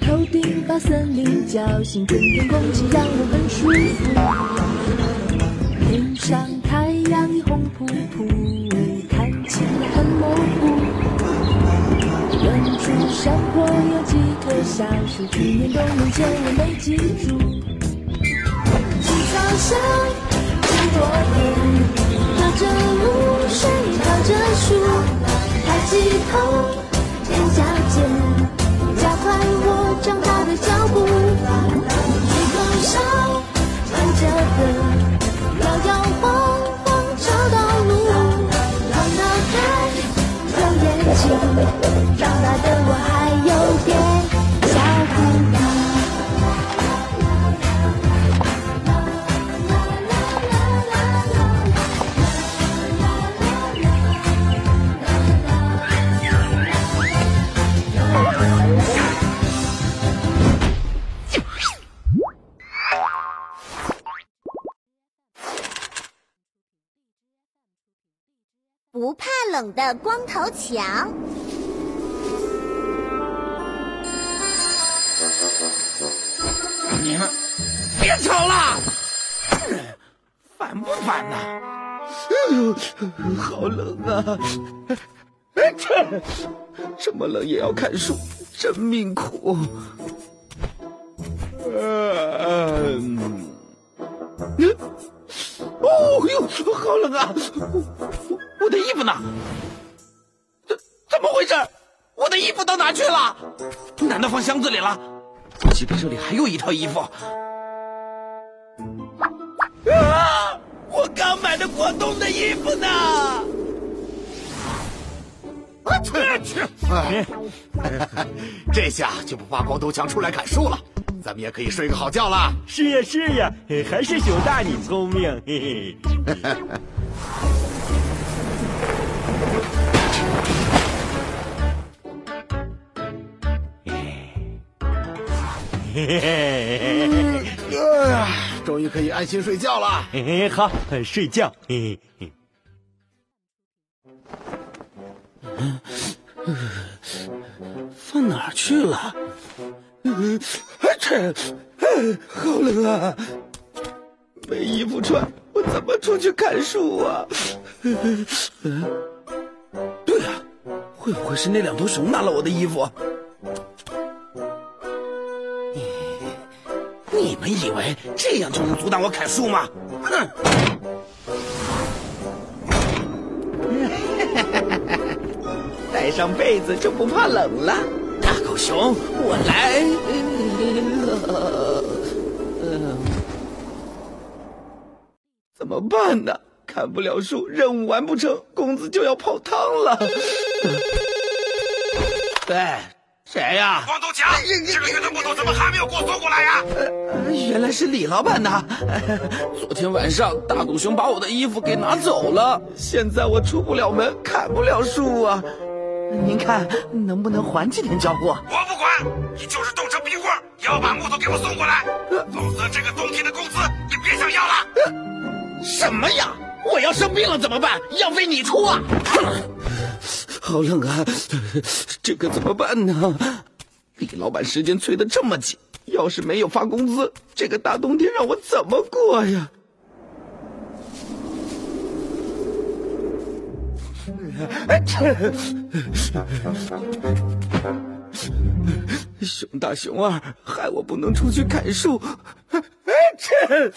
头顶把森林叫醒，春天空气让我很舒服。天上太阳已红扑扑，看起来很模糊。远处山坡有几棵小树，去年冬眠前我没记住。青草上很多人。飘着露水，靠着树，抬起头，的我还有点小。不怕冷的光头强，你们别吵了，烦不烦呐？哎呦，好冷啊！哎，这这么冷也要看书，真命苦。嗯，哦呦，好冷啊！我我我的衣服呢？怎怎么回事？我的衣服到哪去了？难道放箱子里了？我记得这里还有一套衣服。啊！我刚买的过冬的衣服呢？我去去！哎，这下就不怕光头强出来砍树了，咱们也可以睡个好觉了。是呀是呀，还是熊大你聪明，嘿嘿。哎呀，终于可以安心睡觉了。嘿嘿，好，睡觉。嘿嘿嘿。放哪儿去了？哎，这，好冷啊！没衣服穿，我怎么出去砍树啊？嗯，对啊、会不会是那两头熊拿了我的衣服？你你们以为这样就能阻挡我砍树吗？哼！带上被子就不怕冷了。大狗熊，我来。怎么办呢？砍不了树，任务完不成，公子就要泡汤了。对，谁呀？光头强，这个月的木头怎么还没有给我送过来呀？呃，原来是李老板呐！昨天晚上大狗熊把我的衣服给拿走了，现在我出不了门，砍不了树啊。您看能不能缓几天交货？我不管，你就是冻成冰棍，也要把木头给我送过来，否则这个冬天的工资你别想要了。什么呀？我要生病了怎么办？药费你出啊！好冷啊，这可怎么办呢？李老板时间催得这么紧，要是没有发工资，这个大冬天让我怎么过呀？哎，熊大熊二，害我不能出去砍树。哎，这。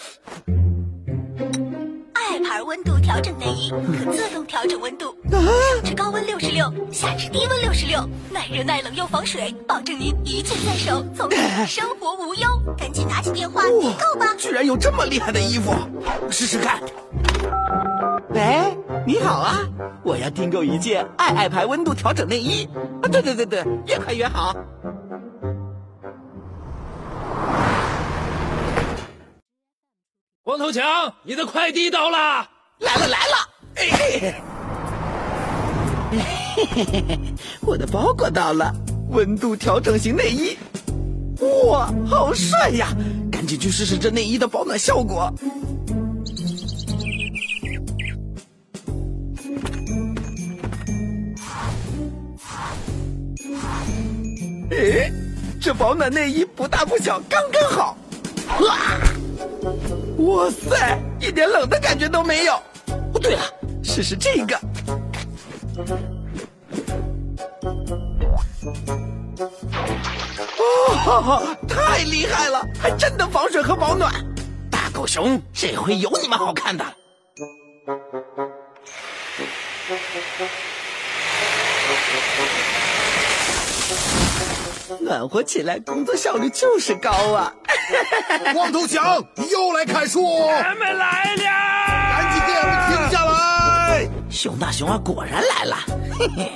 温度调整内衣可自动调整温度，上至高温六十六，下至低温六十六，耐热耐冷又防水，保证您一件在手，从此生活无忧。赶紧拿起电话订购吧！居然有这么厉害的衣服，试试看。喂，你好啊，我要订购一件爱爱牌温度调整内衣。啊，对对对对，越快越好。光头强，你的快递到了！来了来了！哎嘿，嘿嘿嘿嘿，我的包裹到了，温度调整型内衣。哇，好帅呀！赶紧去试试这内衣的保暖效果。诶，这保暖内衣不大不小，刚刚好。哇，哇塞，一点冷的感觉都没有。哦，对了，试试这个。哦，太厉害了，还真的防水和保暖。大狗熊，这回有你们好看的。暖和起来，工作效率就是高啊！光头强，你又来砍树！俺们来了！赶紧给俺们停下来！熊大熊二果然来了！嘿嘿，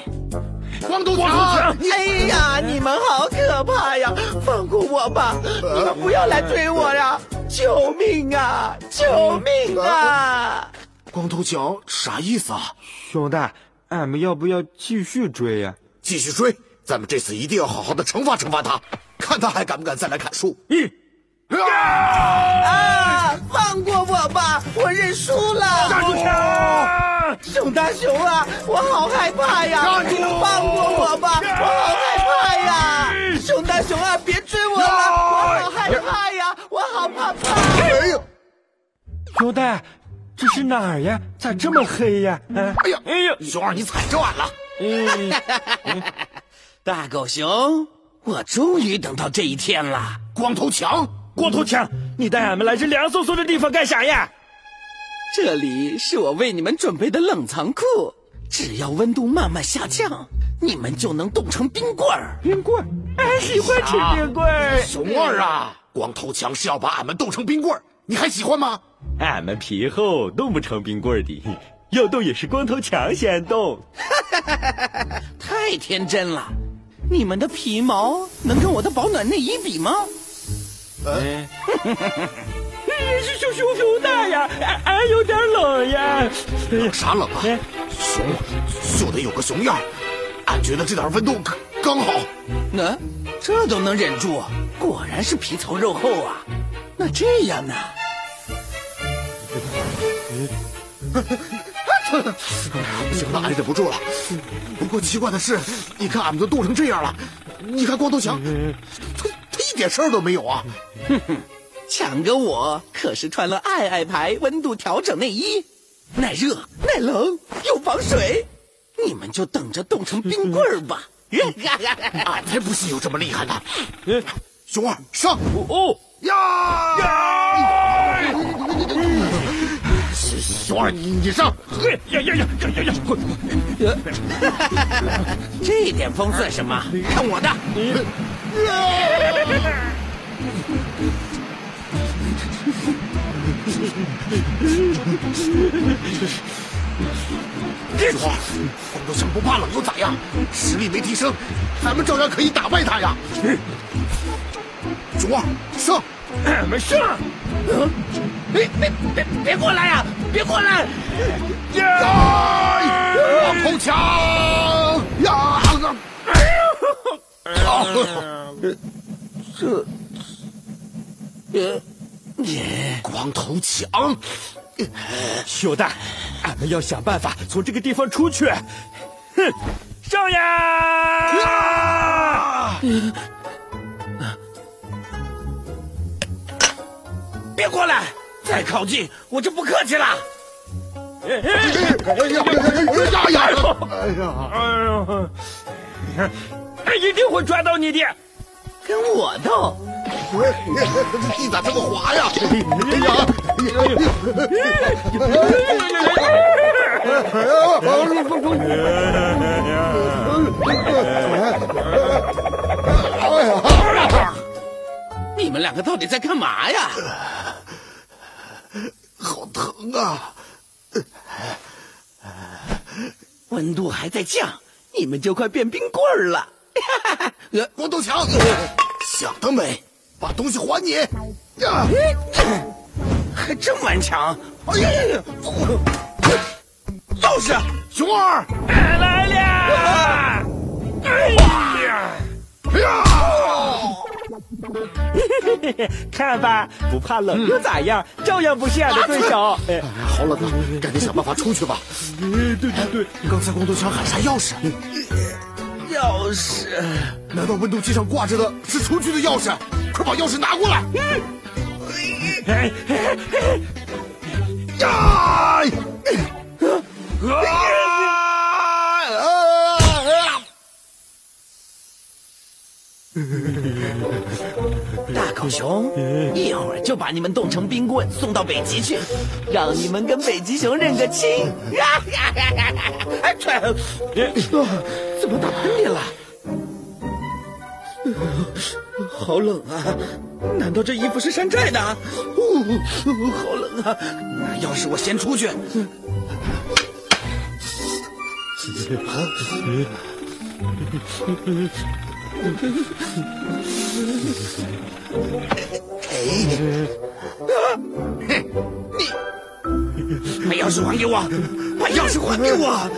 光头强，哎呀，你们好可怕呀！放过我吧，你们不要来追我呀！救命啊！救命啊！光头强啥意思啊？熊大，俺们要不要继续追呀？继续追，咱们这次一定要好好的惩罚惩罚他，看他还敢不敢再来砍树。嗯，啊！放过我吧，我认输了。大狗强，熊大熊啊，我好害怕呀！你们放过我吧，我好害怕呀！熊大熊啊，别追我了，我好害怕呀，我好怕怕。哎呀，熊大，这是哪儿呀？咋这么黑呀？哎！哎呀，哎呀，熊二你踩着俺了。嗯，大狗熊，我终于等到这一天了。光头强，光头强，你带俺们来这凉飕飕的地方干啥呀？这里是我为你们准备的冷藏库，只要温度慢慢下降，你们就能冻成冰棍儿。冰棍儿，俺喜欢吃冰棍儿。熊二啊，光头强是要把俺们冻成冰棍儿，你还喜欢吗？俺们皮厚，冻不成冰棍儿的，要冻也是光头强先冻。太天真了，你们的皮毛能跟我的保暖内衣比吗？是熊熊熊大呀，俺俺有点冷呀。冷啥冷啊？哎熊就得有个熊样，俺觉得这点温度刚刚好。那、这都能忍住，果然是皮糙肉厚啊。那这样呢？不 行了，俺忍不住了。不过奇怪的是，你看俺们都冻成这样了，你看光头强，他他一点事儿都没有啊。哼哼强哥我可是穿了爱爱牌温度调整内衣，耐热耐冷又防水，你们就等着冻成冰棍儿吧。俺才不信有这么厉害的。熊二上哦，呀！呀！你你上，嘿呀呀呀呀呀呀！滚！这点风算什么？看我的！熊二，光头强不怕冷又咋样？实力没提升，咱们照样可以打败他呀。主二上。俺们上！别别别别过来呀！别过来！呀！光头强呀！这呃，光头强，熊大，俺们要想办法从这个地方出去。哼，上呀！别过来！再靠近，我就不客气了。哎呀呀呀！哎呀！哎呦，俺一定会抓到你的。跟我斗，你咋这么滑呀？哎呀！你们两个到底在干嘛呀？啊！温度还在降，你们就快变冰棍儿了。光头强，想得美，把东西还你！呀，还真顽强！哎呀呀呀！就是，熊二来了！哎呀！哎呀！嘿嘿嘿，看吧，不怕冷又咋样？照样不是俺的对手。哎，好冷啊！赶紧想办法出去吧。对对对，刚才光头强喊啥钥匙？钥匙？难道温度计上挂着的是出去的钥匙？快把钥匙拿过来！呀！大狗熊，一会儿就把你们冻成冰棍送到北极去，让你们跟北极熊认个亲。哎，怎么打喷嚏了？好冷啊！难道这衣服是山寨的？好冷啊！那要是我先出去？哎，你把钥匙还给我！把钥匙还给我！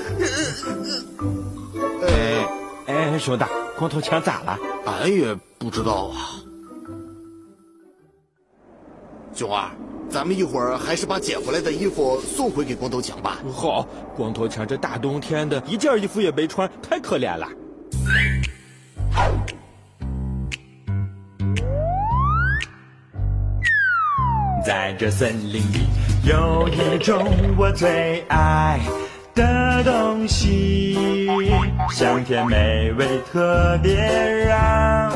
哎哎，熊大，光头强咋了？俺也不知道啊。熊二，咱们一会儿还是把捡回来的衣服送回给光头强吧。好，光头强这大冬天的一件衣服也没穿，太可怜了。在这森林里，有一种我最爱的东西，香甜美味，特别让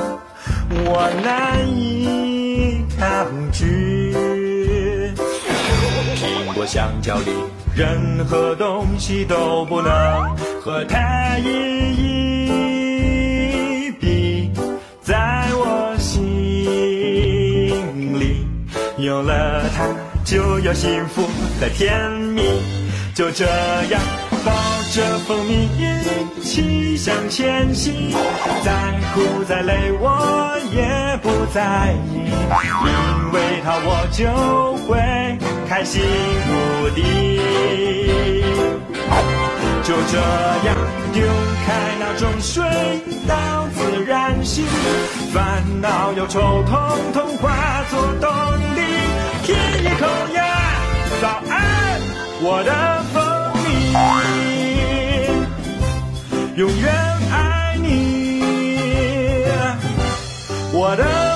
我难以抗拒。苹果、香蕉里，任何东西都不能和它一一有了它，就有幸福和甜蜜。就这样抱着蜂蜜一起向前行，再苦再累我也不在意，因为它我就会开心无敌。就这样丢开那种水到自然醒，烦恼忧愁统统化作动亲。一口呀，早安，我的蜂蜜，永远爱你，我的